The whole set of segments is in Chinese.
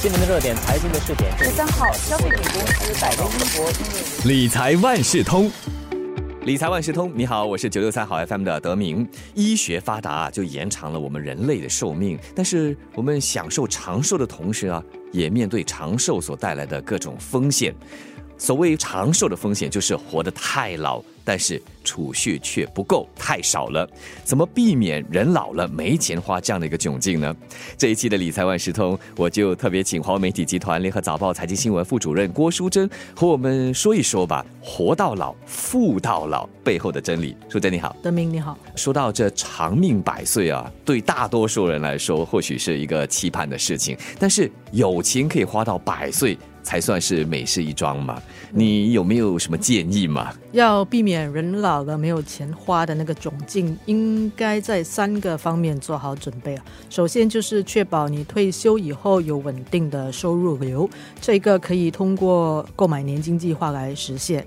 新闻的热点，财经的试点。十三号，消费品公司百威英博理财万事通，理财万事通，你好，我是九六三好 FM 的德明。医学发达就延长了我们人类的寿命，但是我们享受长寿的同时啊，也面对长寿所带来的各种风险。所谓长寿的风险，就是活得太老，但是储蓄却不够，太少了。怎么避免人老了没钱花这样的一个窘境呢？这一期的理财万事通，我就特别请华为媒体集团联合早报财经新闻副主任郭淑珍和我们说一说吧，活到老，富到老背后的真理。淑珍你好。德明你好，说到这长命百岁啊，对大多数人来说或许是一个期盼的事情，但是有钱可以花到百岁，才算是美事一桩嘛。你有没有什么建议嘛？要避免人老了没有钱花的那个窘境，应该在三个方面做好准备啊。首先就是确保你退休以后有稳定的收入流，这个可以通过购买年金计划来实现。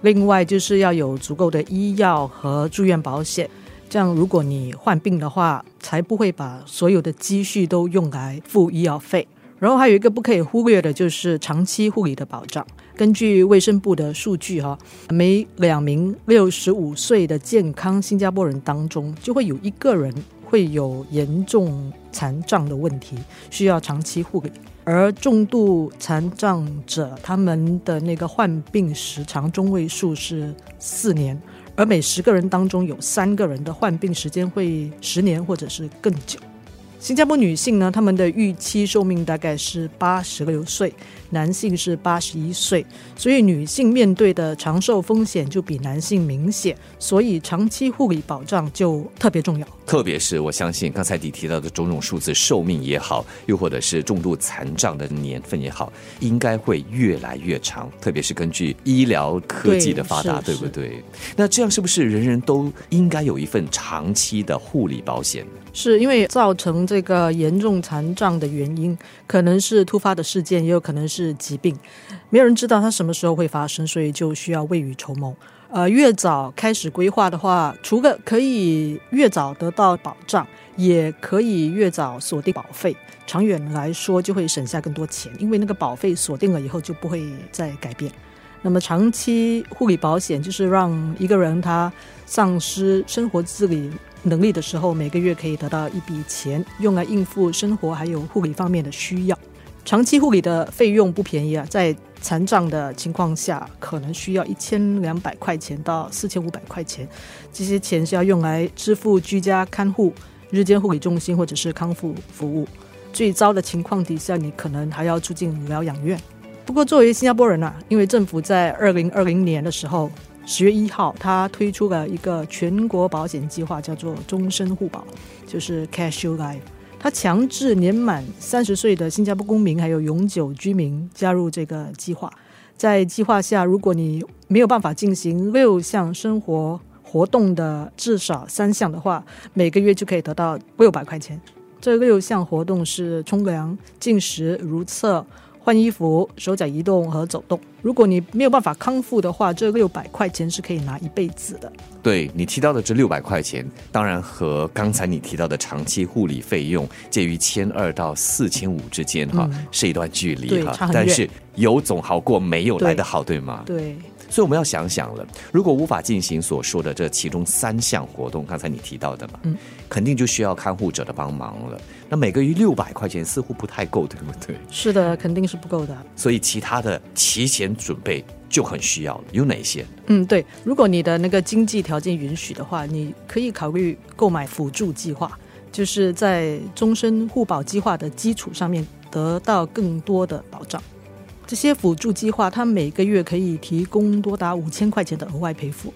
另外就是要有足够的医药和住院保险，这样如果你患病的话，才不会把所有的积蓄都用来付医药费。然后还有一个不可以忽略的就是长期护理的保障。根据卫生部的数据，哈，每两名六十五岁的健康新加坡人当中，就会有一个人会有严重残障的问题，需要长期护理。而重度残障者，他们的那个患病时长中位数是四年，而每十个人当中有三个人的患病时间会十年或者是更久。新加坡女性呢，她们的预期寿命大概是八十六岁，男性是八十一岁，所以女性面对的长寿风险就比男性明显，所以长期护理保障就特别重要。特别是我相信刚才你提到的种种数字，寿命也好，又或者是重度残障的年份也好，应该会越来越长。特别是根据医疗科技的发达，对对不对？那这样是不是人人都应该有一份长期的护理保险？是因为造成这个严重残障的原因，可能是突发的事件，也有可能是是疾病，没有人知道它什么时候会发生，所以就需要未雨绸缪。呃，越早开始规划的话，除了可以越早得到保障，也可以越早锁定保费。长远来说，就会省下更多钱，因为那个保费锁定了以后就不会再改变。那么长期护理保险就是让一个人他丧失生活自理能力的时候，每个月可以得到一笔钱，用来应付生活还有护理方面的需要。长期护理的费用不便宜啊，在残障的情况下，可能需要一千两百块钱到四千五百块钱，这些钱是要用来支付居家看护、日间护理中心或者是康复服务。最糟的情况底下，你可能还要住进疗养院。不过，作为新加坡人啊，因为政府在二零二零年的时候，十月一号，他推出了一个全国保险计划，叫做终身护保，就是 Cashier Life。他强制年满三十岁的新加坡公民还有永久居民加入这个计划。在计划下，如果你没有办法进行六项生活活动的至少三项的话，每个月就可以得到六百块钱。这六项活动是冲凉、进食、如厕、换衣服、手脚移动和走动。如果你没有办法康复的话，这六百块钱是可以拿一辈子的。对你提到的这六百块钱，当然和刚才你提到的长期护理费用介于千二到四千五之间哈，是一段距离哈但是有总好过没有来的好，对吗？对，所以我们要想想了，如果无法进行所说的这其中三项活动，刚才你提到的嘛，嗯，肯定就需要看护者的帮忙了。那每个月六百块钱似乎不太够，对不对？是的，肯定是不够的。所以其他的提前准备就很需要了。有哪些？嗯，对，如果你的那个经济条件允许的话，你可以考虑购买辅助计划，就是在终身护保计划的基础上面得到更多的保障。这些辅助计划，它每个月可以提供多达五千块钱的额外赔付，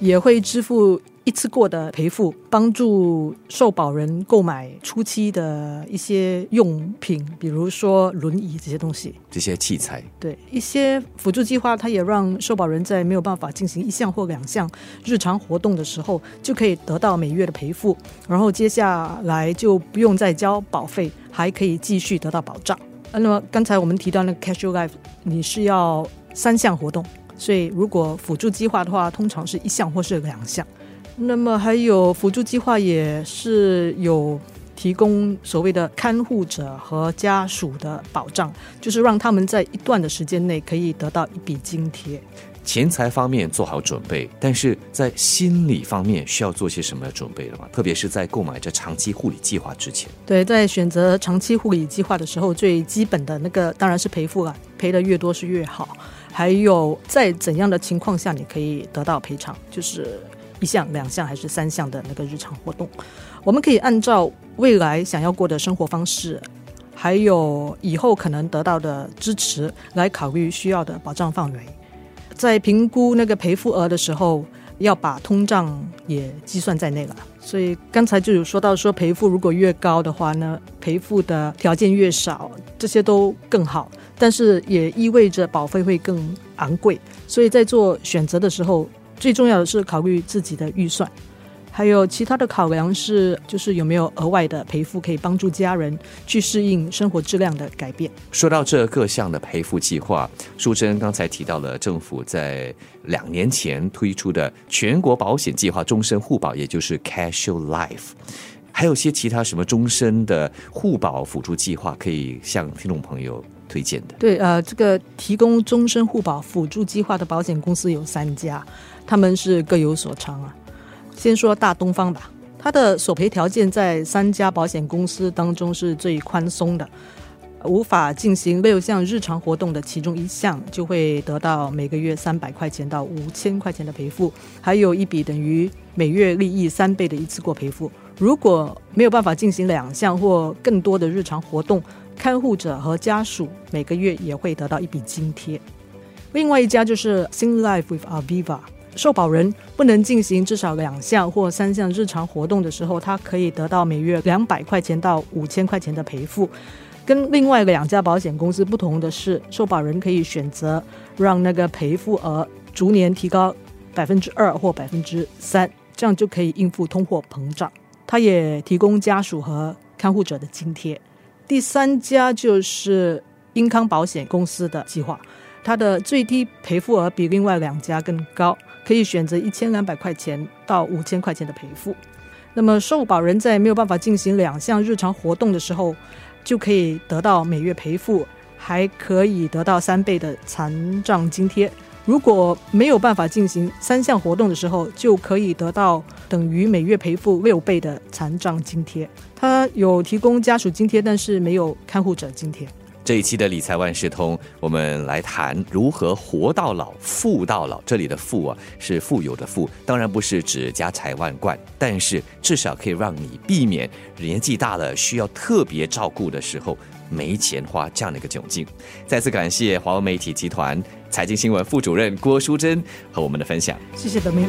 也会支付一次过的赔付，帮助受保人购买初期的一些用品，比如说轮椅这些东西。这些器材，对一些辅助计划，它也让受保人在没有办法进行一项或两项日常活动的时候，就可以得到每月的赔付，然后接下来就不用再交保费，还可以继续得到保障。那么刚才我们提到那个 Casual Life，你是要三项活动，所以如果辅助计划的话，通常是一项或是两项。那么还有辅助计划也是有。提供所谓的看护者和家属的保障，就是让他们在一段的时间内可以得到一笔津贴。钱财方面做好准备，但是在心理方面需要做些什么准备了吗？特别是在购买这长期护理计划之前。对，在选择长期护理计划的时候，最基本的那个当然是赔付了，赔的越多是越好。还有在怎样的情况下你可以得到赔偿，就是一项、两项还是三项的那个日常活动，我们可以按照未来想要过的生活方式，还有以后可能得到的支持来考虑需要的保障范围。在评估那个赔付额的时候，要把通胀也计算在内了。所以刚才就有说到，说赔付如果越高的话呢，赔付的条件越少，这些都更好。但是也意味着保费会更昂贵。所以在做选择的时候，最重要的是考虑自己的预算。还有其他的考量是，就是有没有额外的赔付可以帮助家人去适应生活质量的改变。说到这各项的赔付计划，淑珍刚才提到了政府在两年前推出的全国保险计划终身互保，也就是 Casual Life，还有些其他什么终身的互保辅助计划，可以向听众朋友推荐的。对，呃，这个提供终身互保辅助计划的保险公司有三家，他们是各有所长啊。先说大东方吧，它的索赔条件在三家保险公司当中是最宽松的，无法进行六项日常活动的其中一项，就会得到每个月三百块钱到五千块钱的赔付，还有一笔等于每月利益三倍的一次过赔付。如果没有办法进行两项或更多的日常活动，看护者和家属每个月也会得到一笔津贴。另外一家就是 Sing Life with Aviva。受保人不能进行至少两项或三项日常活动的时候，他可以得到每月两百块钱到五千块钱的赔付。跟另外两家保险公司不同的是，受保人可以选择让那个赔付额逐年提高百分之二或百分之三，这样就可以应付通货膨胀。他也提供家属和看护者的津贴。第三家就是英康保险公司的计划，它的最低赔付额比另外两家更高。可以选择一千两百块钱到五千块钱的赔付。那么受保人在没有办法进行两项日常活动的时候，就可以得到每月赔付，还可以得到三倍的残障津贴。如果没有办法进行三项活动的时候，就可以得到等于每月赔付六倍的残障津贴。它有提供家属津贴，但是没有看护者津贴。这一期的理财万事通，我们来谈如何活到老、富到老。这里的“富”啊，是富有的“富”，当然不是指家财万贯，但是至少可以让你避免年纪大了需要特别照顾的时候没钱花这样的一个窘境。再次感谢华为媒体集团财经新闻副主任郭淑珍和我们的分享。谢谢德明。